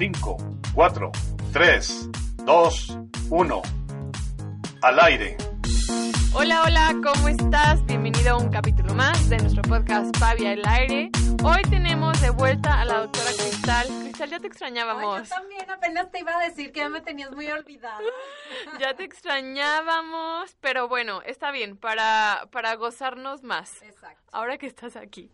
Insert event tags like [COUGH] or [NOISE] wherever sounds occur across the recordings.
5, 4, 3, 2, 1. Al aire. Hola, hola, ¿cómo estás? Bienvenido a un capítulo más de nuestro podcast Pavia al aire. Hoy tenemos de vuelta a la doctora Cristal. Cristal, ya te extrañábamos. Ay, yo también apenas te iba a decir que ya me tenías muy olvidada. [LAUGHS] ya te extrañábamos, pero bueno, está bien, para, para gozarnos más. Exacto. Ahora que estás aquí.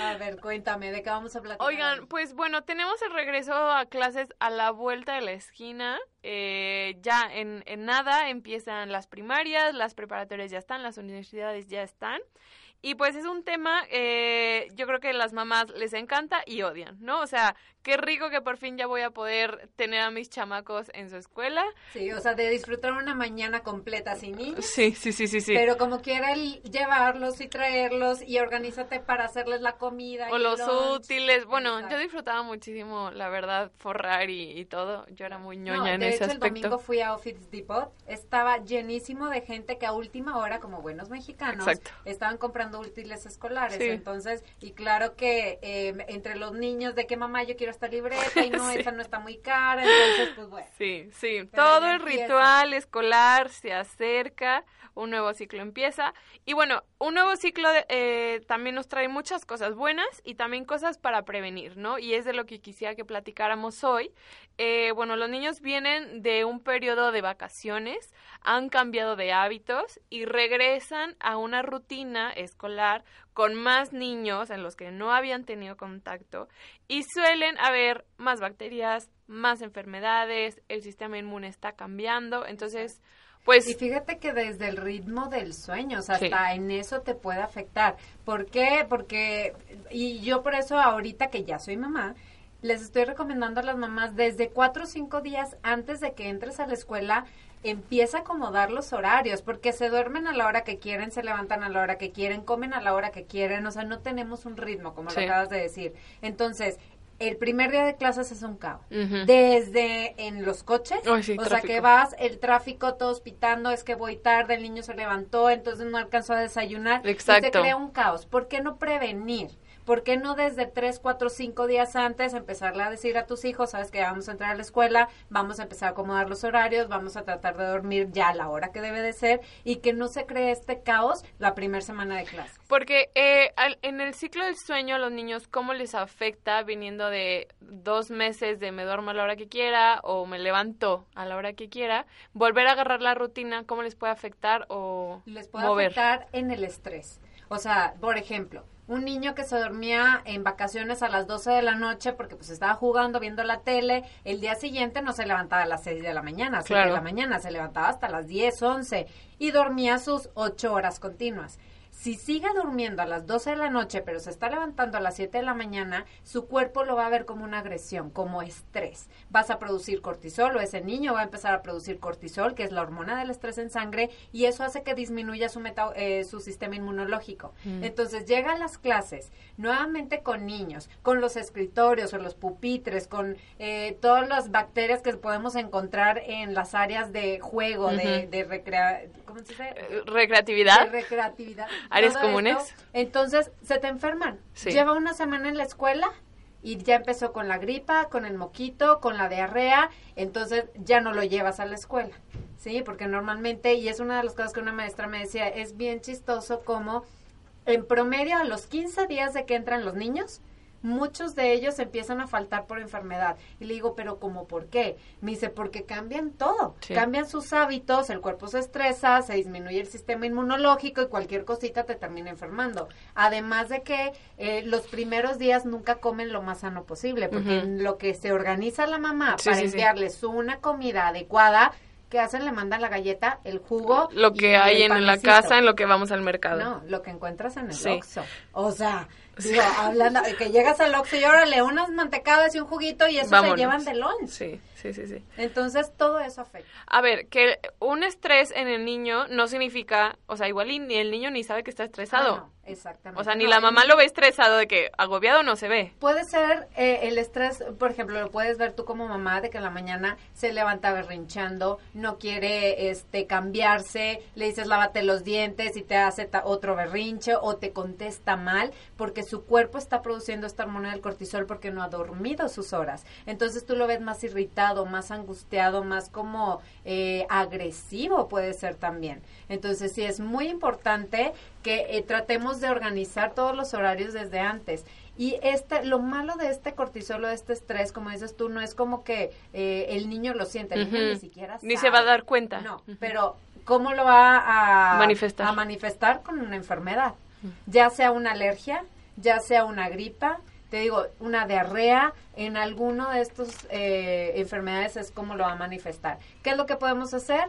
A ver, cuéntame, ¿de qué vamos a platicar? Oigan, pues bueno, tenemos el regreso a clases a la vuelta de la esquina. Eh, ya en, en nada empiezan las primarias, las preparatorias ya están, las universidades ya están. Y pues es un tema, eh, yo creo que a las mamás les encanta y odian, ¿no? O sea, qué rico que por fin ya voy a poder tener a mis chamacos en su escuela. Sí, o sea, de disfrutar una mañana completa sin niños. Sí, sí, sí, sí, sí. Pero como quiera el llevarlos y traerlos y organízate para hacerles la comida. O y los lunch. útiles. Bueno, Exacto. yo disfrutaba muchísimo, la verdad, forrar y, y todo. Yo era muy ñoña No, en de ese hecho, el aspecto. domingo fui a Office Depot, estaba llenísimo de gente que a última hora, como buenos mexicanos, Exacto. estaban comprando útiles escolares. Sí. Entonces, y claro que eh, entre los niños de que mamá yo quiero esta libreta y no, [LAUGHS] Sí. esta no está muy cara, entonces pues bueno. Sí, sí. Pero Todo el empieza. ritual escolar se acerca, un nuevo ciclo empieza. Y bueno, un nuevo ciclo eh, también nos trae muchas cosas buenas y también cosas para prevenir, ¿no? Y es de lo que quisiera que platicáramos hoy. Eh, bueno, los niños vienen de un periodo de vacaciones, han cambiado de hábitos y regresan a una rutina escolar con más niños en los que no habían tenido contacto y suelen haber más bacterias, más enfermedades, el sistema inmune está cambiando, entonces, pues... Y fíjate que desde el ritmo del sueño, o sea, Sí. hasta en eso te puede afectar. ¿Por qué? Porque, y yo por eso ahorita que ya soy mamá, les estoy recomendando a las mamás desde cuatro o cinco días antes de que entres a la escuela, empieza a acomodar los horarios, porque se duermen a la hora que quieren, se levantan a la hora que quieren, comen a la hora que quieren, o sea, no tenemos un ritmo, como Sí. lo acabas de decir. Entonces, el primer día de clases es un caos. Desde en los coches, sí, o sea, que vas, el tráfico, todos pitando, es que voy tarde, el niño se levantó, entonces no alcanzó a desayunar. Y Exacto. se crea un caos. ¿Por qué no prevenir? ¿Por qué no desde tres, cuatro, cinco días antes empezarle a decir a tus hijos, sabes que ya vamos a entrar a la escuela, vamos a empezar a acomodar los horarios, vamos a tratar de dormir ya a la hora que debe de ser y que no se cree este caos la primera semana de clase? Porque eh, al- en el ciclo del sueño a los niños, ¿cómo les afecta viniendo de dos meses de me duermo a la hora que quiera o me levanto a la hora que quiera? Volver a agarrar la rutina, ¿cómo les puede afectar o les puede mover? afectar en el estrés. O sea, por ejemplo, un niño que se dormía en vacaciones a las 12 de la noche porque pues estaba jugando, viendo la tele, el día siguiente no se levantaba a las 6 de la mañana, 7 Claro. de la mañana, se levantaba hasta las 10, 11 y dormía sus 8 horas continuas. Si sigue durmiendo a las 12 de la noche, pero se está levantando a las 7 de la mañana, su cuerpo lo va a ver como una agresión, como estrés. Vas a producir cortisol o ese niño va a empezar a producir cortisol, que es la hormona del estrés en sangre, y eso hace que disminuya su, meta- eh, su sistema inmunológico. Mm. Entonces llega a las clases nuevamente con niños, con los escritorios o los pupitres, con eh, todas las bacterias que podemos encontrar en las áreas de juego, de, recrea... ¿Cómo se dice? Eh, ¿Recreatividad? de recreatividad. ¿Áreas comunes? esto, entonces, se te enferman. Sí. Lleva una semana en la escuela y ya empezó con la gripa, con el moquito, con la diarrea, entonces ya no lo llevas a la escuela. Sí, porque normalmente, y es una de las cosas que una maestra me decía, es bien chistoso como en promedio a los 15 días de que entran los niños, muchos de ellos empiezan a faltar por enfermedad. Y le digo, pero ¿cómo por qué? Me dice, porque cambian todo. Sí. Cambian sus hábitos, el cuerpo se estresa, se disminuye el sistema inmunológico y cualquier cosita te termina enfermando. Además de que eh, los primeros días nunca comen lo más sano posible, porque lo que se organiza la mamá Sí, para sí, enviarles una comida adecuada, ¿qué hacen? Le mandan la galleta, el jugo. Lo que hay en la casa, en lo que vamos al mercado. No, lo que encuentras en el Sí. Oxxo. O sea, digo, hablando que llegas al Oxxo y órale, unas mantecadas y un juguito y eso Vámonos. se llevan de lunch. Sí, sí, sí, sí. Entonces, todo eso afecta. A ver, que un estrés en el niño no significa, o sea, igual ni el niño ni sabe que está estresado. Ah, no. Exactamente. O sea, ni la mamá lo ve estresado de que agobiado no se ve. Puede ser eh, el estrés, por ejemplo, lo puedes ver tú como mamá de que en la mañana se levanta berrinchando, no quiere este cambiarse, le dices lávate los dientes y te hace ta- otro berrinche o te contesta mal porque su cuerpo está produciendo esta hormona del cortisol porque no ha dormido sus horas. Entonces tú lo ves más irritado, más angustiado, más como eh, agresivo puede ser también. Entonces sí es muy importante que eh, tratemos de organizar todos los horarios desde antes. Y este, lo malo de este cortisol o de este estrés, como dices tú, no es como que eh, el niño lo siente, el niño ni siquiera Ni sabe. se va a dar cuenta. No, pero ¿cómo lo va a Manifestar. a manifestar con una enfermedad? Ya sea una alergia, ya sea una gripa, te digo, una diarrea, en alguno de estos eh, enfermedades es como lo va a manifestar. ¿Qué es lo que podemos hacer?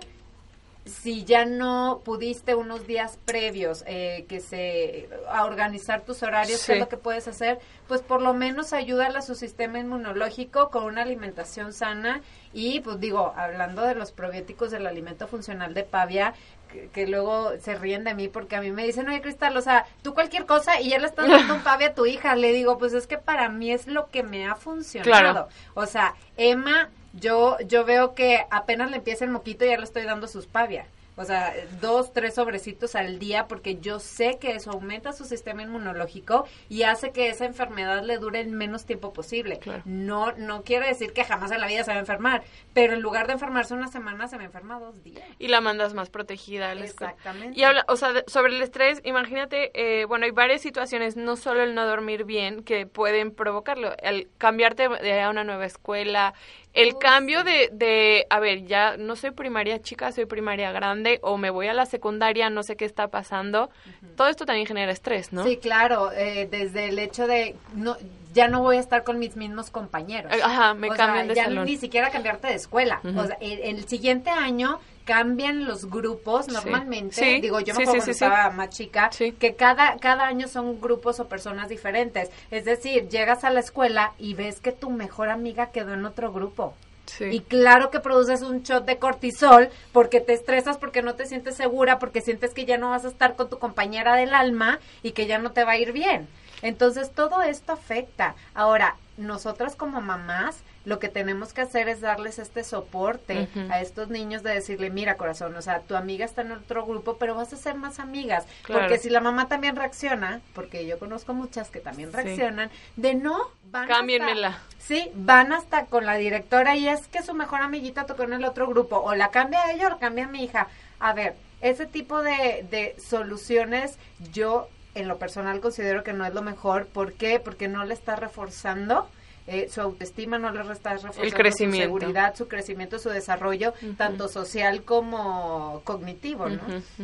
Si ya no pudiste unos días previos eh, que se a organizar tus horarios, Sí. ¿qué es lo que puedes hacer? Pues por lo menos ayúdale a su sistema inmunológico con una alimentación sana y pues digo, hablando de los probióticos del alimento funcional de Pavia, que, que luego se ríen de mí porque a mí me dicen, oye Cristal, o sea, tú cualquier cosa y ya le estás dando un Pavia a tu hija, le digo, pues es que para mí es lo que me ha funcionado. Claro. O sea, Emma, yo, yo veo que apenas le empieza el moquito ya le estoy dando sus pavia. O sea, dos, tres sobrecitos al día porque yo sé que eso aumenta su sistema inmunológico y hace que esa enfermedad le dure el menos tiempo posible. Claro. No, no quiere decir que jamás en la vida se va a enfermar, pero en lugar de enfermarse una semana, se va a enfermar dos días. Y la mandas más protegida a la escuela. Exactamente. Y habla, o sea, de- sobre el estrés, imagínate, eh, bueno, hay varias situaciones, no solo el no dormir bien, que pueden provocarlo. El cambiarte de a una nueva escuela, el cambio de, de, a ver, ya no soy primaria chica, soy primaria grande, o me voy a la secundaria, no sé qué está pasando. Todo esto también genera estrés, ¿no? Sí, claro, eh, desde el hecho de no, ya no voy a estar con mis mismos compañeros. Ajá, me O cambian sea, de ya salón. ni siquiera cambiarte de escuela. O sea, el, el siguiente año cambian los grupos normalmente. Sí, Digo, yo me acuerdo sí, estaba más chica, Sí. que cada, cada año son grupos o personas diferentes. Es decir, llegas a la escuela y ves que tu mejor amiga quedó en otro grupo. Sí. Y claro que produces un shot de cortisol porque te estresas, porque no te sientes segura, porque sientes que ya no vas a estar con tu compañera del alma y que ya no te va a ir bien. Entonces todo esto afecta. Ahora, nosotras como mamás, lo que tenemos que hacer es darles este soporte a estos niños de decirle, mira corazón, o sea, tu amiga está en otro grupo, pero vas a ser más amigas. Claro. Porque si la mamá también reacciona, porque yo conozco muchas que también Sí. reaccionan, de no, van hasta- Cámbienmela. Sí, van hasta con la directora y es que su mejor amiguita tocó en el otro grupo. O la cambia a ella o la cambia a mi hija. A ver, ese tipo de, de soluciones yo en lo personal considero que no es lo mejor. ¿Por qué? Porque no le está reforzando eh, su autoestima, no le está reforzando crecimiento. su seguridad, su crecimiento, su desarrollo, tanto social como cognitivo, ¿no?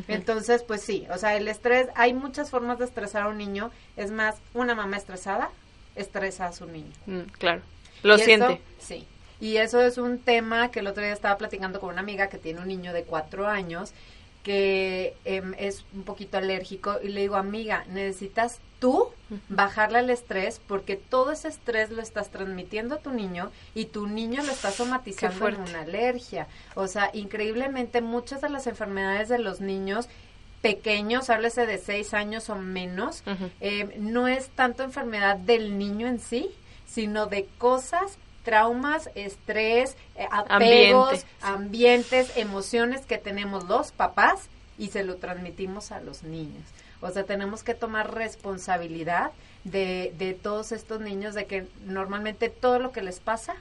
Entonces, pues sí, o sea, el estrés, hay muchas formas de estresar a un niño. Es más, una mamá estresada estresa a su niño. Mm, claro. Lo Y siente. sí. Y eso es un tema que el otro día estaba platicando con una amiga que tiene un niño de cuatro años que em, es un poquito alérgico y le digo, amiga, necesitas tú bajarle el estrés porque todo ese estrés lo estás transmitiendo a tu niño y tu niño lo está somatizando en una alergia. O sea, increíblemente muchas de las enfermedades de los niños pequeños, háblese de seis años o menos, eh, no es tanto enfermedad del niño en sí, sino de cosas, traumas, estrés, eh, apegos, ambientes, emociones que tenemos los papás y se lo transmitimos a los niños. O sea, tenemos que tomar responsabilidad de, de todos estos niños, de que normalmente todo lo que les pasa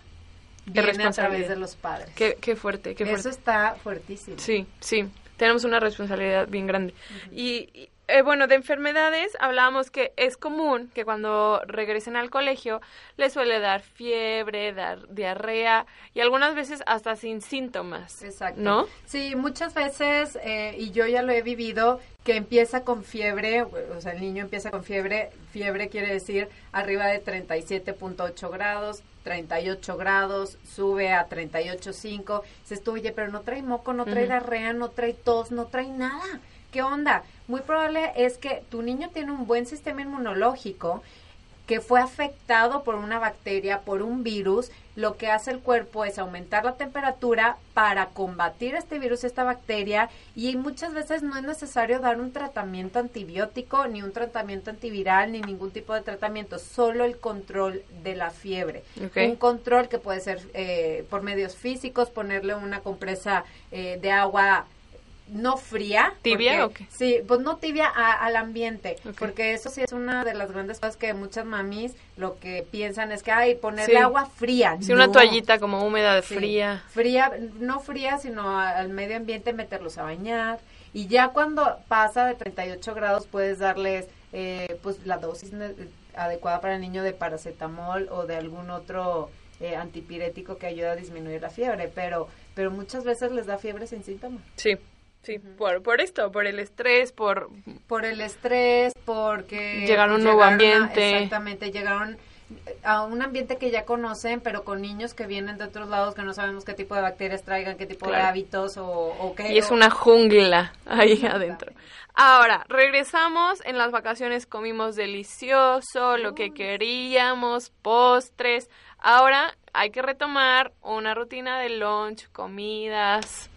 viene a través de los padres. Qué, qué fuerte, qué fuerte. Eso está fuertísimo. Sí, sí, tenemos una responsabilidad bien grande. Y, y, eh, bueno, de enfermedades hablábamos que es común que cuando regresen al colegio les suele dar fiebre, dar diarrea y algunas veces hasta sin síntomas. Exacto. ¿No? Sí, muchas veces, eh, y yo ya lo he vivido, que empieza con fiebre, o sea, el niño empieza con fiebre, fiebre quiere decir arriba de 37.8 grados, 38 grados, sube a 38.5, dices tú, oye, pero no trae moco, no trae diarrea, no trae tos, no trae nada. ¿Qué onda? Muy probable es que tu niño tiene un buen sistema inmunológico, que fue afectado por una bacteria, por un virus, lo que hace el cuerpo es aumentar la temperatura para combatir este virus, esta bacteria, y muchas veces no es necesario dar un tratamiento antibiótico, ni un tratamiento antiviral, ni ningún tipo de tratamiento, solo el control de la fiebre. Un control que puede ser eh, por medios físicos, ponerle una compresa eh, de agua no fría. ¿Tibia o qué? Sí, pues no tibia al ambiente, porque eso sí es una de las grandes cosas que muchas mamis lo que piensan es que, hay ponerle agua fría. Sí, una toallita como húmeda, de fría. Fría, no fría, sino al medio ambiente meterlos a bañar. Y ya cuando pasa de 38 grados puedes darles eh, pues la dosis adecuada para el niño de paracetamol o de algún otro eh, antipirético que ayuda a disminuir la fiebre, pero pero muchas veces les da fiebre sin síntomas. Sí. Sí, por, por esto, por el estrés, por... Por el estrés, porque... Llegaron a un nuevo ambiente. exactamente, llegaron a un ambiente que ya conocen, pero con niños que vienen de otros lados que no sabemos qué tipo de bacterias traigan, qué tipo de hábitos o, o, qué. Y es una jungla ahí adentro. Ahora, regresamos, en las vacaciones comimos delicioso, lo que queríamos, postres. Ahora hay que retomar una rutina de lunch, comidas,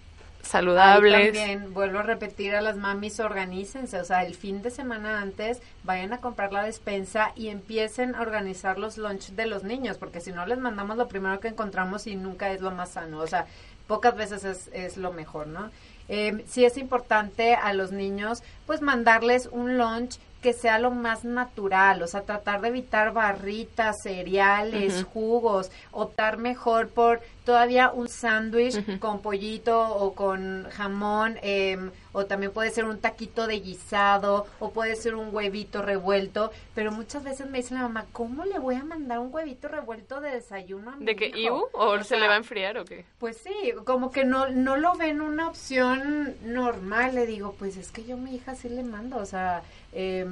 saludables. también vuelvo a repetir a las mamis, organícense, o sea, el fin de semana antes vayan a comprar la despensa y empiecen a organizar los lunch de los niños, porque si no les mandamos lo primero que encontramos y nunca es lo más sano, o sea, pocas veces es, es lo mejor, ¿no? Eh, sí es importante a los niños, pues mandarles un lunch que sea lo más natural, o sea, tratar de evitar barritas, cereales, jugos, optar mejor por todavía un sándwich con pollito o con jamón, eh, o también puede ser un taquito de guisado, o puede ser un huevito revuelto, pero muchas veces me dice la mamá, ¿cómo le voy a mandar un huevito revuelto de desayuno a mi ¿De que hijo? ¿O, se le va a enfriar o qué? Pues sí, como que no, no lo ven una opción normal, le digo, pues es que yo mi hija sí le mando, o sea, eh,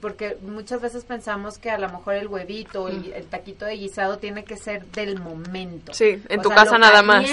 porque muchas veces pensamos que a lo mejor el huevito, el, el, taquito de guisado tiene que ser del momento. Sí, en tu casa nada más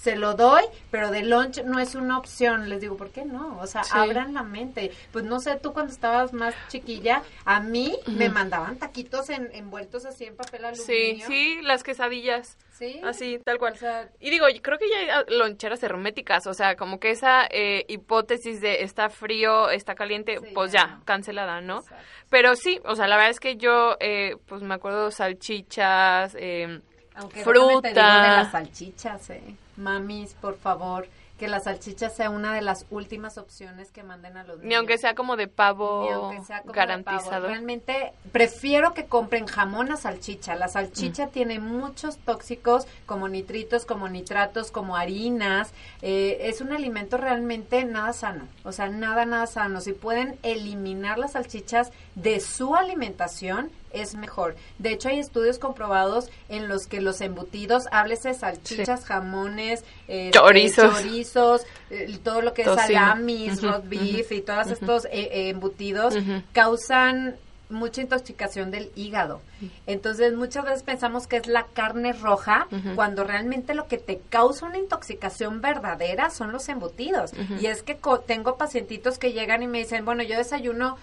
se lo doy, pero de lunch no es una opción. Les digo, ¿por qué no? O sea, abran la mente. Pues no sé, tú cuando estabas más chiquilla, a mí me mandaban taquitos en, envueltos así en papel aluminio. Sí, sí, las quesadillas. Sí. Así, tal cual. y digo, creo que ya hay ah, loncheras herméticas, o sea, como que esa eh, hipótesis de está frío, está caliente, pues ya, cancelada, ¿no? Pero sí, o sea, la verdad es que yo, eh, pues me acuerdo salchichas, eh, Aunque fruta. de las salchichas, eh mamis, por favor, que la salchicha sea una de las últimas opciones que manden a los niños. Ni aunque sea como de pavo garantizado. Realmente prefiero que compren jamón a salchicha. La salchicha mm. tiene muchos tóxicos como nitritos, como nitratos, como harinas. Eh, es un alimento realmente nada sano. O sea, nada, nada sano. Si pueden eliminar las salchichas de su alimentación, es mejor. De hecho, hay estudios comprobados en los que los embutidos, háblese salchichas, jamones, eh, chorizos, eh, todo lo que es salamis, beef y todos estos eh, embutidos causan mucha intoxicación del hígado. Entonces, muchas veces pensamos que es la carne roja, cuando realmente lo que te causa una intoxicación verdadera son los embutidos. Y es que tengo pacientitos que llegan y me dicen, bueno, yo desayuno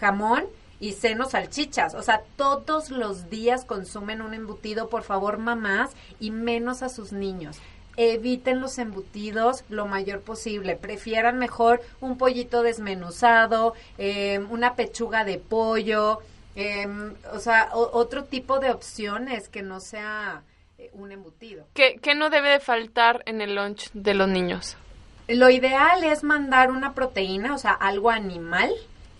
jamón, y senos salchichas. O sea, todos los días consumen un embutido, por favor, mamás, y menos a sus niños. Eviten los embutidos lo mayor posible. Prefieran mejor un pollito desmenuzado, em, una pechuga de pollo, em, o sea, otro tipo de opciones que no sea eh, un embutido. ¿Qué, ¿Qué no debe de faltar en el lunch de los niños? Lo ideal es mandar una proteína, o sea, algo animal,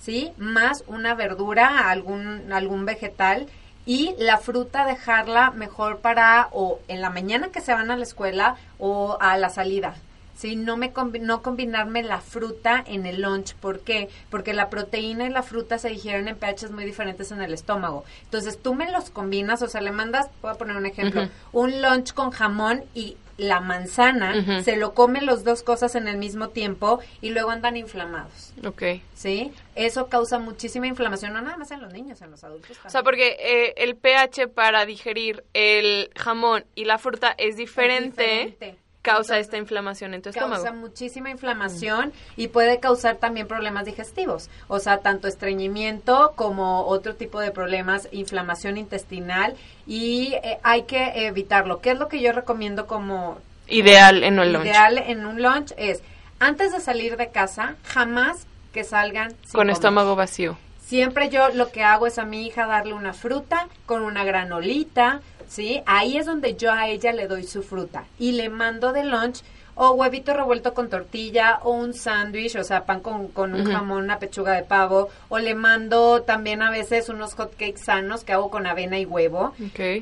¿sí? Más una verdura, algún, algún vegetal y la fruta dejarla mejor para o en la mañana que se van a la escuela o a la salida. ¿sí? No, me no combinarme la fruta en el lunch. ¿Por qué? Porque la proteína y la fruta se digieren en pHs muy diferentes en el estómago. Entonces tú me los combinas, o sea, le mandas, voy a poner un ejemplo, un lunch con jamón y la manzana, se lo comen los dos cosas en el mismo tiempo y luego andan inflamados. Ok. ¿Sí? Eso causa muchísima inflamación, no nada más en los niños, en los adultos también. O sea, porque eh, el pH para digerir el jamón y la fruta es diferente. Causa esta inflamación en tu estómago. Causa muchísima inflamación y puede causar también problemas digestivos, o sea, tanto estreñimiento como otro tipo de problemas, inflamación intestinal y eh, hay que evitarlo. ¿Qué es lo que yo recomiendo como ideal en un lunch? Ideal en un lunch es antes de salir de casa, jamás que salgan con estómago vacío. Siempre yo lo que hago es a mi hija darle una fruta con una granolita, ¿sí? Ahí es donde yo a ella le doy su fruta y le mando de lunch o huevito revuelto con tortilla o un sándwich, o sea, pan con, con un jamón, una pechuga de pavo, o le mando también a veces unos hot cakes sanos que hago con avena y huevo.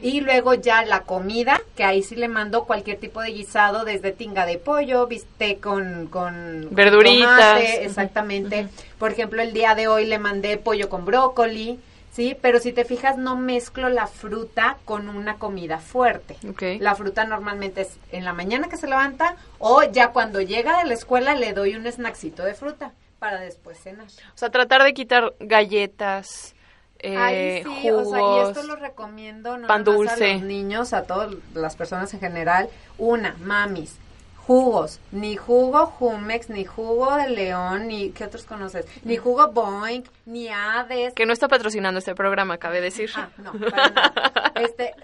Y luego ya la comida, que ahí sí le mando cualquier tipo de guisado, desde tinga de pollo, bistec con, con verduritas. exactamente. Por ejemplo, el día de hoy le mandé pollo con brócoli. ¿Sí? Pero si te fijas, no mezclo la fruta con una comida fuerte. La fruta normalmente es en la mañana que se levanta o ya cuando llega de la escuela le doy un snacksito de fruta para después cenar. O sea, tratar de quitar galletas. Eh, jugos, y esto lo recomiendo no pan dulce. a los niños, a todas las personas en general. Una, mamis, jugos, ni jugo Jumex, ni jugo de León, ni ¿qué otros conoces? Ni jugo Boeing, ni Hades. Que no está patrocinando este programa, cabe decir. Ah, no, para nada. [LAUGHS] Este,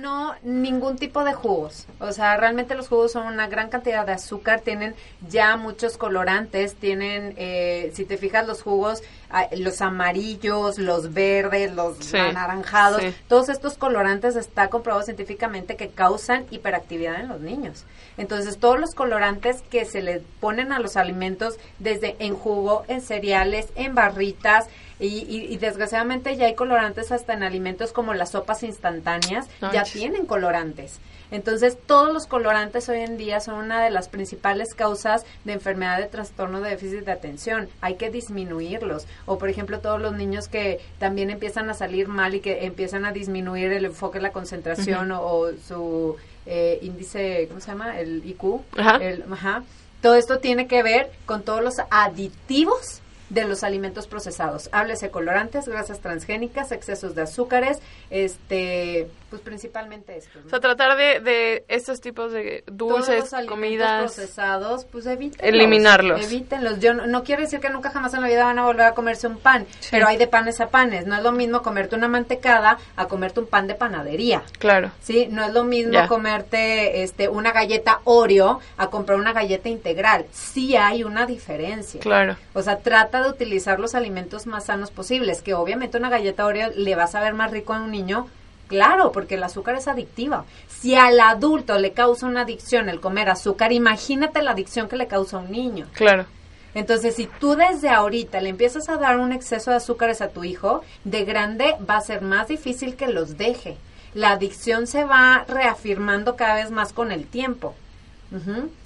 no, ningún tipo de jugos. O sea, realmente los jugos son una gran cantidad de azúcar, tienen ya muchos colorantes, tienen, eh, si te fijas, los jugos, ah, los amarillos, los verdes, los anaranjados, todos estos colorantes está comprobado científicamente que causan hiperactividad en los niños. Entonces, todos los colorantes que se le ponen a los alimentos, desde en jugo, en cereales, en barritas, y, desgraciadamente ya hay colorantes hasta en alimentos como las sopas instantáneas, ya tienen colorantes. Entonces, todos los colorantes hoy en día son una de las principales causas de enfermedad de trastorno de déficit de atención. Hay que disminuirlos. O, por ejemplo, todos los niños que también empiezan a salir mal y que empiezan a disminuir el enfoque, la concentración o, su eh, índice, ¿cómo se llama? El IQ. El, ajá. Todo esto tiene que ver con todos los aditivos de los alimentos procesados. Háblese colorantes, grasas transgénicas, excesos de azúcares, este, pues principalmente esto. O sea, tratar de, de estos tipos de dulces, Todos los comidas procesados, pues evítenlos. Eliminarlos. Evítenlos. Yo no, quiero decir que nunca jamás en la vida van a volver a comerse un pan, pero hay de panes a panes. No es lo mismo comerte una mantecada a comerte un pan de panadería. Claro. Sí, no es lo mismo comerte este una galleta Oreo a comprar una galleta integral. Sí hay una diferencia. Claro. O sea, trata de utilizar los alimentos más sanos posibles, que obviamente una galleta Oreo le va a saber más rico a un niño Claro, porque el azúcar es adictiva. Si al adulto le causa una adicción el comer azúcar, imagínate la adicción que le causa a un niño. Claro. Entonces, si tú desde ahorita le empiezas a dar un exceso de azúcares a tu hijo, de grande va a ser más difícil que los deje. La adicción se va reafirmando cada vez más con el tiempo.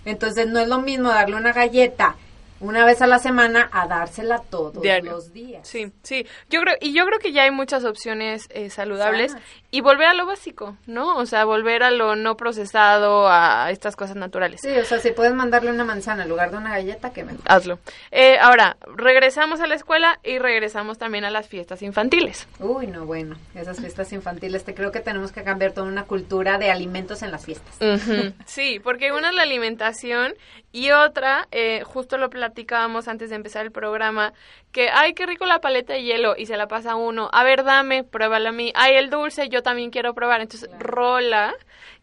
Entonces, no es lo mismo darle una galleta una vez a la semana a dársela todos los días. Sí, sí. Yo creo y yo creo que ya hay muchas opciones eh, saludables y volver a lo básico, ¿no? O sea, volver a lo no procesado, a estas cosas naturales. Sí, o sea, si puedes mandarle una manzana en lugar de una galleta, que mejor. Hazlo. Eh, ahora, regresamos a la escuela y regresamos también a las fiestas infantiles. Uy, no, bueno, esas fiestas infantiles, te creo que tenemos que cambiar toda una cultura de alimentos en las fiestas. Sí, porque una es la alimentación y otra, eh, justo lo platicábamos antes de empezar el programa, que, ay, qué rico la paleta de hielo, y se la pasa uno, a ver, dame, pruébala a mí, ay, el dulce, yo también quiero probar, entonces rola,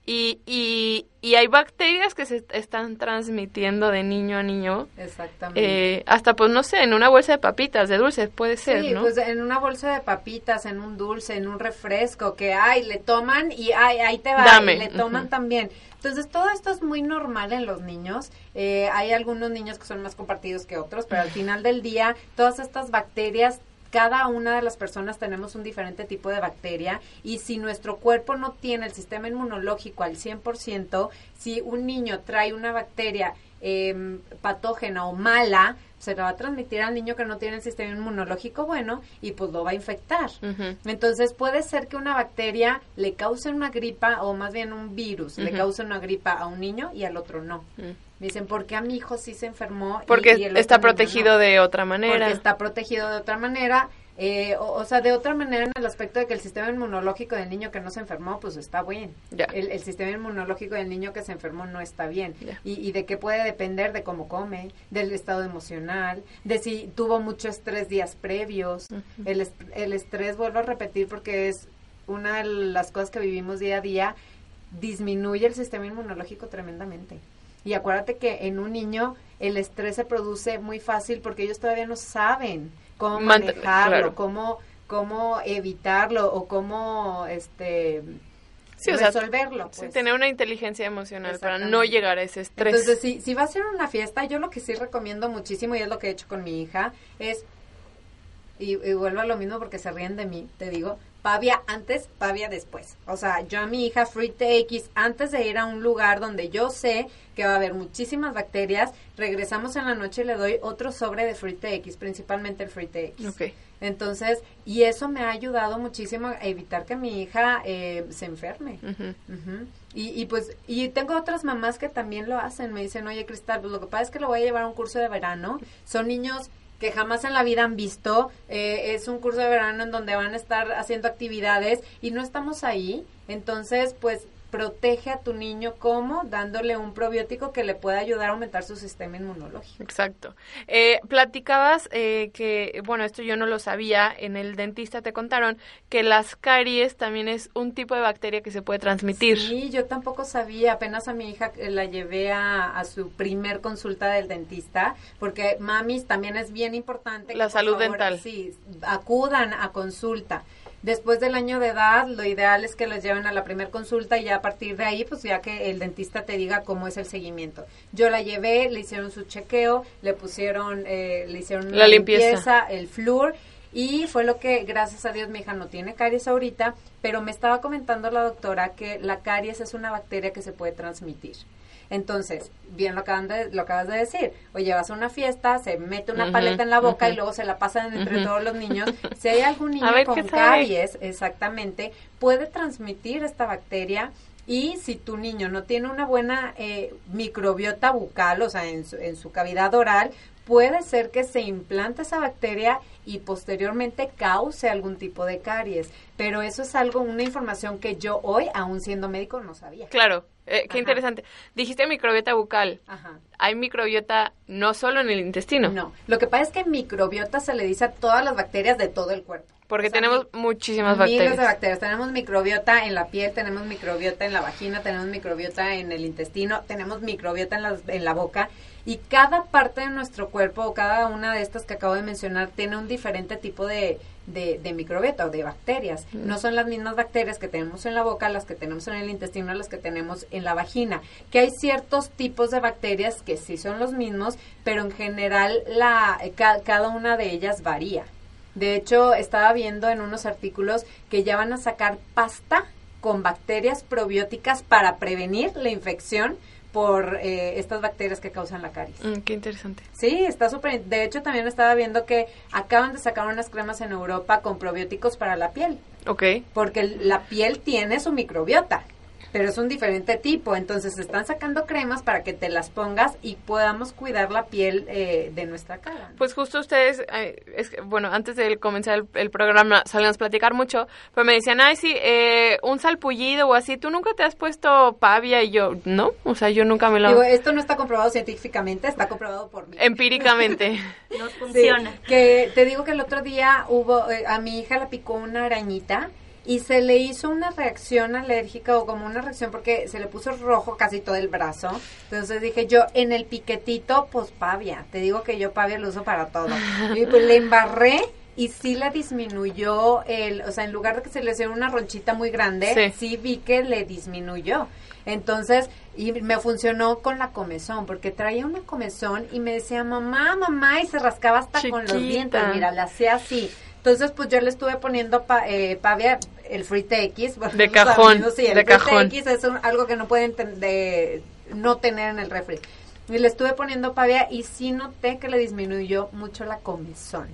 y, y, y, hay bacterias que se están transmitiendo de niño a niño. Exactamente. Eh, hasta, pues, no sé, en una bolsa de papitas, de dulces, puede ser, sí, pues en una bolsa de papitas, en un dulce, en un refresco, que, ay, le toman y, ay, ahí te va, y le toman también. Entonces, todo esto es muy normal en los niños. Eh, hay algunos niños que son más compartidos que otros, pero al final del día, todas estas bacterias cada una de las personas tenemos un diferente tipo de bacteria y si nuestro cuerpo no tiene el sistema inmunológico al 100%, si un niño trae una bacteria eh, patógena o mala, se la va a transmitir al niño que no tiene el sistema inmunológico bueno y pues lo va a infectar. Entonces puede ser que una bacteria le cause una gripa o más bien un virus le cause una gripa a un niño y al otro no. Dicen, ¿por qué a mi hijo sí se enfermó? Porque está protegido de otra manera. Porque está protegido de otra manera Eh, o, o sea, de otra manera en el aspecto de que el sistema inmunológico del niño que no se enfermó, pues está bien. El, el sistema inmunológico del niño que se enfermó no está bien. Y, y de qué puede depender de cómo come, del estado emocional, de si tuvo mucho estrés días previos. el, est- el estrés, vuelvo a repetir, porque es una de las cosas que vivimos día a día, disminuye el sistema inmunológico tremendamente. Y acuérdate que en un niño el estrés se produce muy fácil porque ellos todavía no saben cómo manejarlo, claro. cómo cómo evitarlo o cómo este Sí, o sea, resolverlo. Sí, pues. tener una inteligencia emocional para no llegar a ese estrés. Entonces, si, si va a ser una fiesta, yo lo que sí recomiendo muchísimo, y es lo que he hecho con mi hija, es, y, y vuelvo a lo mismo porque se ríen de mí, te digo, pavia antes, pavia después. O sea, yo a mi hija free takes antes de ir a un lugar donde yo sé que va a haber muchísimas bacterias, regresamos en la noche y le doy otro sobre de free takes, principalmente el free takes. Ok. Entonces, y eso me ha ayudado muchísimo a evitar que mi hija eh, se enferme. Y, y pues, y tengo otras mamás que también lo hacen. Me dicen, oye, Cristal, pues lo que pasa es que lo voy a llevar a un curso de verano. Son niños que jamás en la vida han visto. eh, es un curso de verano en donde van a estar haciendo actividades y no estamos ahí. Entonces, pues, protege a tu niño como dándole un probiótico que le pueda ayudar a aumentar su sistema inmunológico. Exacto. Eh, platicabas eh, que, bueno, esto yo no lo sabía, en el dentista te contaron que las caries también es un tipo de bacteria que se puede transmitir. Sí, yo tampoco sabía. Apenas a mi hija eh, la llevé a, a su primer consulta del dentista, porque mamis también es bien importante. que, La salud favor, dental. Sí, acudan a consulta. Después del año de edad, lo ideal es que les lleven a la primer consulta y ya a partir de ahí, pues ya que el dentista te diga cómo es el seguimiento. Yo la llevé, le hicieron su chequeo, le pusieron, eh, le hicieron La limpieza. el flúor y fue lo que, gracias a Dios, mi hija no tiene caries ahorita, pero me estaba comentando la doctora que la caries es una bacteria que se puede transmitir. Entonces, bien lo, acaban de, lo acabas de decir, o llevas a una fiesta, se mete una paleta en la boca y luego se la pasan entre todos los niños. Si hay algún [LAUGHS] niño con caries, exactamente, puede transmitir esta bacteria y si tu niño no tiene una buena eh, microbiota bucal, o sea, en su, en su cavidad oral, puede ser que se implante esa bacteria y posteriormente cause algún tipo de caries. Pero eso es algo, una información que yo hoy, aún siendo médico, no sabía. Claro, eh, qué Ajá. interesante. Dijiste microbiota bucal. Ajá. Hay microbiota no solo en el intestino, No, lo que pasa es que microbiota se le dice a todas las bacterias de todo el cuerpo. porque O sea, tenemos muchísimas Miles bacterias. de bacterias. Tenemos microbiota en la piel, tenemos microbiota en la vagina, tenemos microbiota en el intestino, tenemos microbiota en la, en la boca. Y cada parte de nuestro cuerpo, o cada una de estas que acabo de mencionar, tiene un diferente tipo de, de, de microbiota o de bacterias. No son las mismas bacterias que tenemos en la boca, las que tenemos en el intestino, las que tenemos en la vagina. Que hay ciertos tipos de bacterias que sí son los mismos, pero en general la, ca- cada una de ellas varía. De hecho, estaba viendo en unos artículos que ya van a sacar pasta con bacterias probióticas para prevenir la infección por eh, estas bacterias que causan la caries. Mm, qué interesante. Sí, está súper. De hecho, también estaba viendo que acaban de sacar unas cremas en Europa con probióticos para la piel, Ok. porque la piel tiene su microbiota, pero es un diferente tipo. Entonces, están sacando cremas para que te las pongas y podamos cuidar la piel eh, de nuestra cara. Pues justo ustedes, eh, es que, bueno, antes de comenzar el, el programa solíamos platicar mucho, pero me decían, ay, sí, eh, un salpullido o así, ¿tú nunca te has puesto pavia? Y yo, no, o sea, yo nunca me lo... Digo, esto no está comprobado científicamente, está comprobado por mí. Empíricamente. [LAUGHS] No Sí, funciona. que te digo que el otro día hubo, eh, a mi hija la picó una arañita y se le hizo una reacción alérgica o como una reacción porque se le puso rojo casi todo el brazo. Entonces dije yo, en el piquetito, pues pavia. Te digo que yo pavia lo uso para todo. Y pues le embarré y sí le disminuyó el, o sea, en lugar de que se le hiciera una ronchita muy grande, Sí. sí vi que le disminuyó. Entonces, y me funcionó con la comezón, porque traía una comezón y me decía, mamá, mamá, y se rascaba hasta con los dientes, mira, la hacía así. Entonces, pues yo le estuve poniendo pa- eh, pavia, el Free TX. bueno, De cajón, amigos, sí, el de Free cajón. TX es un- algo que no pueden ten- de- no tener en el refri. Y le estuve poniendo pavia y sí noté que le disminuyó mucho la comezón.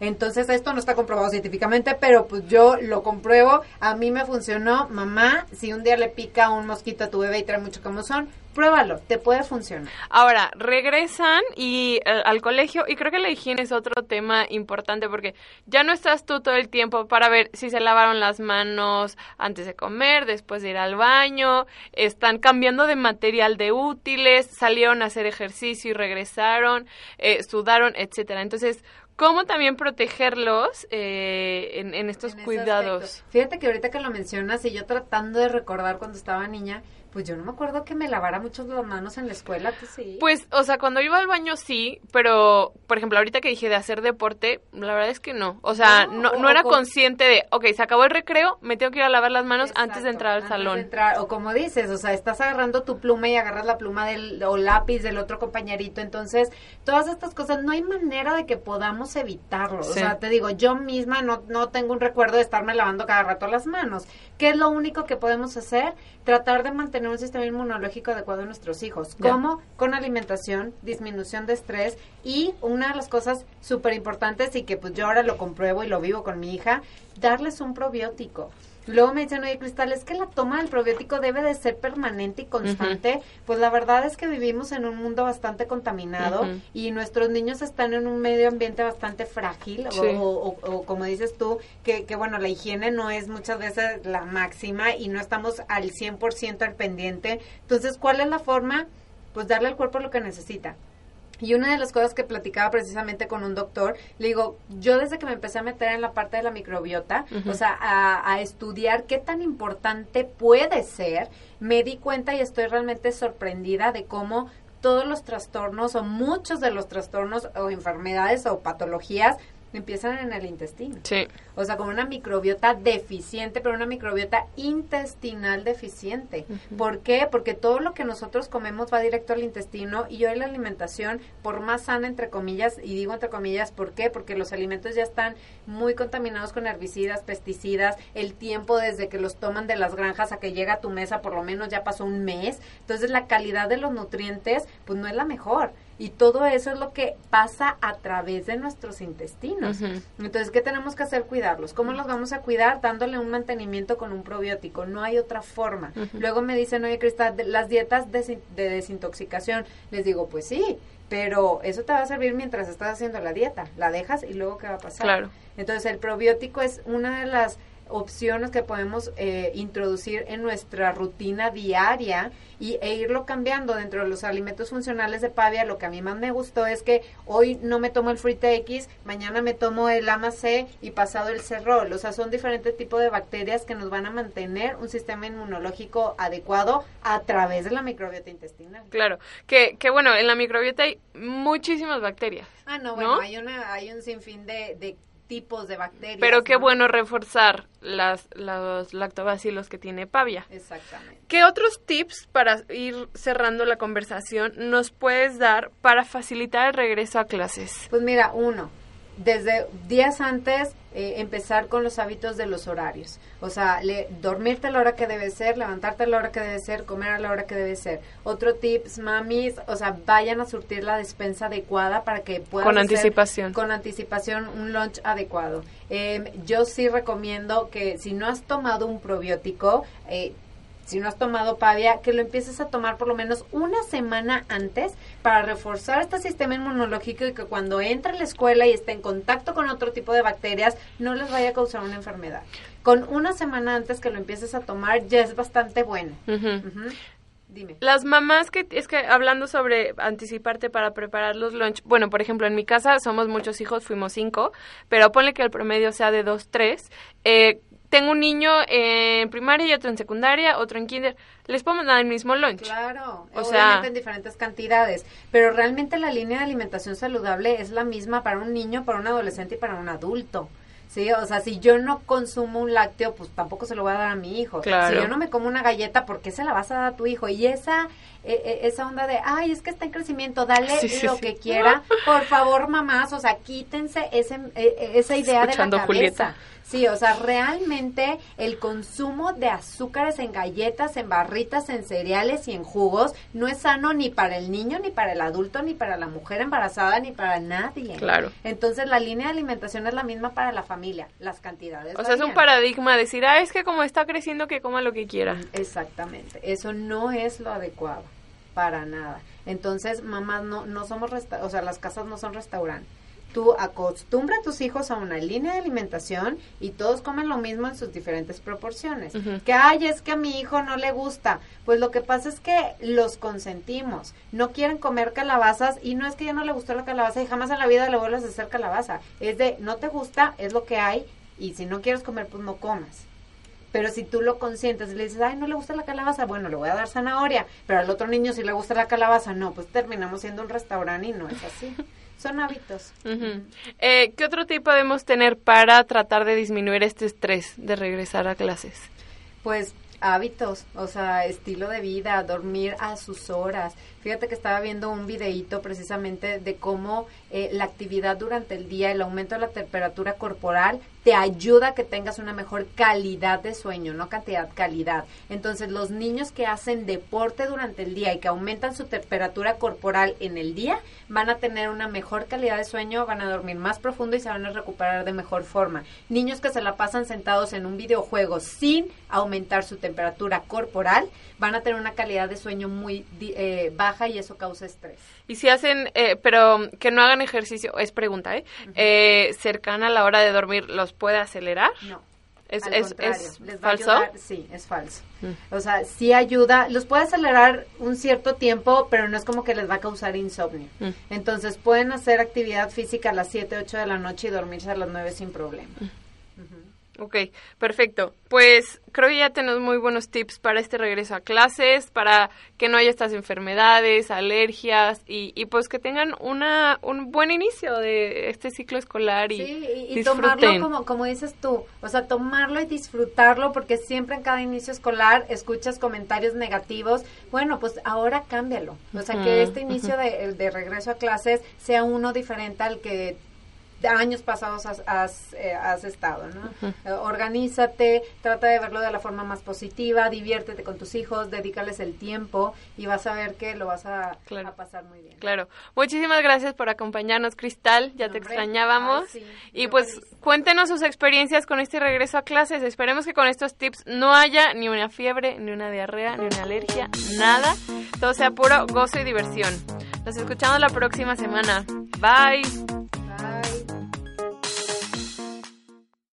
Entonces, esto no está comprobado científicamente, pero pues yo lo compruebo. A mí me funcionó. Mamá, si un día le pica un mosquito a tu bebé y trae mucho camuzón, pruébalo, te puede funcionar. Ahora, regresan y eh, al colegio y creo que la higiene es otro tema importante porque ya no estás tú todo el tiempo para ver si se lavaron las manos antes de comer, después de ir al baño, están cambiando de material de útiles, salieron a hacer ejercicio y regresaron, eh, sudaron, etcétera. Entonces, ¿Cómo también protegerlos eh, en, estos cuidados? Fíjate que ahorita que lo mencionas y yo tratando de recordar cuando estaba niña, pues yo no me acuerdo que me lavara mucho las manos en la escuela, ¿tú sí? Pues, o sea, cuando iba al baño sí, pero, por ejemplo, ahorita que dije de hacer deporte, la verdad es que no. O sea, no, no, era consciente de, ok, se acabó el recreo, me tengo que ir a lavar las manos antes de entrar al salón. o como dices, o sea, estás agarrando tu pluma y agarras la pluma del, o lápiz del otro compañerito. Entonces, todas estas cosas, no hay manera de que podamos evitarlo. O sea, te digo, yo misma no, no tengo un recuerdo de estarme lavando cada rato las manos. ¿Qué es lo único que podemos hacer? Tratar de mantener un sistema inmunológico adecuado a nuestros hijos. ¿Cómo? Con alimentación, disminución de estrés y una de las cosas súper importantes y que pues yo ahora lo compruebo y lo vivo con mi hija, darles un probiótico. Luego me dicen, oye, Cristal, es que la toma del probiótico debe de ser permanente y constante. Pues la verdad es que vivimos en un mundo bastante contaminado y nuestros niños están en un medio ambiente bastante frágil o, como dices tú, que, que bueno, la higiene no es muchas veces la máxima y no estamos al 100% al pendiente. Entonces, ¿cuál es la forma? Pues darle al cuerpo lo que necesita. Y una de las cosas que platicaba precisamente con un doctor, le digo, yo desde que me empecé a meter en la parte de la microbiota, o sea, a, a, estudiar qué tan importante puede ser, me di cuenta y estoy realmente sorprendida de cómo todos los trastornos o muchos de los trastornos o enfermedades o patologías empiezan en el intestino. Sí. O sea, como una microbiota deficiente, pero una microbiota intestinal deficiente. ¿Por qué? Porque todo lo que nosotros comemos va directo al intestino y hoy la alimentación, por más sana, entre comillas, y digo entre comillas, ¿por qué? Porque los alimentos ya están muy contaminados con herbicidas, pesticidas, el tiempo desde que los toman de las granjas a que llega a tu mesa, por lo menos ya pasó un mes. Entonces la calidad de los nutrientes, pues no es la mejor. Y todo eso es lo que pasa a través de nuestros intestinos. Entonces, ¿qué tenemos que hacer? Cuidarlos. ¿Cómo los vamos a cuidar? Dándole un mantenimiento con un probiótico. No hay otra forma. Luego me dicen, oye, Cristal, las dietas de, desintoxicación. Les digo, pues sí, pero eso te va a servir mientras estás haciendo la dieta. La dejas y luego, ¿qué va a pasar? Claro. Entonces, el probiótico es una de las opciones que podemos eh, introducir en nuestra rutina diaria y, e irlo cambiando dentro de los alimentos funcionales de Pavia. Lo que a mí más me gustó es que hoy no me tomo el Frita X, mañana me tomo el AMA C y pasado el Cerrol. O sea, son diferentes tipos de bacterias que nos van a mantener un sistema inmunológico adecuado a través de la microbiota intestinal. Claro, que, que bueno, en la microbiota hay muchísimas bacterias. Ah, no, bueno, Hay, una, hay un sinfín de, de tipos de bacterias. Pero qué bueno reforzar las, los lactobacilos que tiene Pavia. Exactamente. ¿Qué otros tips para ir cerrando la conversación nos puedes dar para facilitar el regreso a clases? Pues mira, uno, desde días antes eh, empezar con los hábitos de los horarios. O sea, le, dormirte a la hora que debe ser, levantarte a la hora que debe ser, comer a la hora que debe ser. Otro tips, mamis, o sea, vayan a surtir la despensa adecuada para que puedan Con anticipación. Con anticipación un lunch adecuado. Em, yo sí recomiendo que si no has tomado un probiótico, eh, si no has tomado pavia, que lo empieces a tomar por lo menos una semana antes para reforzar este sistema inmunológico y que cuando entre a la escuela y esté en contacto con otro tipo de bacterias no les vaya a causar una enfermedad. Con una semana antes que lo empieces a tomar ya es bastante bueno. Dime. Las mamás que, es que hablando sobre anticiparte para preparar los lunch, bueno, por ejemplo, en mi casa somos muchos hijos, fuimos cinco, pero ponle que el promedio sea de dos, tres. Eh, tengo un niño en primaria y otro en secundaria, otro en kinder, les puedo mandar el mismo lunch. Claro, o sea, en diferentes cantidades, pero realmente la línea de alimentación saludable es la misma para un niño, para un adolescente y para un adulto. Sí, o sea, si yo no consumo un lácteo, pues tampoco se lo voy a dar a mi hijo. Claro. Si yo no me como una galleta, ¿por qué se la vas a dar a tu hijo? Y esa e, e, esa onda de, ay, es que está en crecimiento, dale lo que quiera. Por favor, mamás, o sea, quítense ese, e, esa idea de la cabeza. Sí, o sea, realmente el consumo de azúcares en galletas, en barritas, en cereales y en jugos no es sano ni para el niño, ni para el adulto, ni para la mujer embarazada, ni para nadie. Claro. Entonces la línea de alimentación es la misma para la familia, las cantidades. O sea, es un paradigma decir, ah, es que como está creciendo, que coma lo que quiera. Exactamente, eso no es lo adecuado, para nada. Entonces, mamás, no, no somos, resta- o sea, las casas no son restaurantes. Tú acostumbra a tus hijos a una línea de alimentación y todos comen lo mismo en sus diferentes proporciones. Que, ay, es que a mi hijo no le gusta. Pues lo que pasa es que los consentimos. No quieren comer calabazas y no es que ya no le gustó la calabaza y jamás en la vida le vuelvas a hacer calabaza. Es de, no te gusta, es lo que hay y si no quieres comer, pues no comas. Pero si tú lo consientes y le dices, ay, no le gusta la calabaza, bueno, le voy a dar zanahoria, pero al otro niño sí le gusta la calabaza, no, pues terminamos siendo un restaurante y no es así. [LAUGHS] Son hábitos. Eh, ¿Qué otro tip podemos tener para tratar de disminuir este estrés de regresar a clases? Pues hábitos, o sea, estilo de vida, dormir a sus horas. Fíjate que estaba viendo un videíto precisamente de cómo eh, la actividad durante el día, el aumento de la temperatura corporal, te ayuda a que tengas una mejor calidad de sueño, no cantidad, calidad. Entonces, los niños que hacen deporte durante el día y que aumentan su temperatura corporal en el día, van a tener una mejor calidad de sueño, van a dormir más profundo y se van a recuperar de mejor forma. Niños que se la pasan sentados en un videojuego sin aumentar su temperatura corporal, van a tener una calidad de sueño muy eh, baja y eso causa estrés. Y si hacen, eh, pero que no hagan ejercicio, es pregunta, ¿eh? Eh, cercana a la hora de dormir, ¿los puede acelerar? No. ¿Es, Al es, es les falso? ayudar- sí, es falso. Mm. O sea, sí ayuda, los puede acelerar un cierto tiempo, pero no es como que les va a causar insomnio. Mm. Entonces pueden hacer actividad física a las 7, 8 de la noche y dormirse a las 9 sin problema. Mm. Ok, perfecto. Pues creo que ya tenemos muy buenos tips para este regreso a clases, para que no haya estas enfermedades, alergias y, y pues que tengan una un buen inicio de este ciclo escolar y, Sí, y, tomarlo como, como dices tú, o sea, tomarlo y disfrutarlo porque siempre en cada inicio escolar escuchas comentarios negativos. Bueno, pues ahora cámbialo. O sea, que este inicio de, de regreso a clases sea uno diferente al que años pasados has, has, eh, has estado, ¿no? Eh, organízate, trata de verlo de la forma más positiva, diviértete con tus hijos, dedícales el tiempo y vas a ver que lo vas a, Claro. a pasar muy bien. Claro. Muchísimas gracias por acompañarnos, Cristal. Ya te Hombre, extrañábamos. sí, y yo pues feliz. cuéntenos sus experiencias con este regreso a clases. Esperemos que con estos tips no haya ni una fiebre, ni una diarrea, ni una alergia, nada. Todo sea puro gozo y diversión. Nos escuchamos la próxima semana. Bye.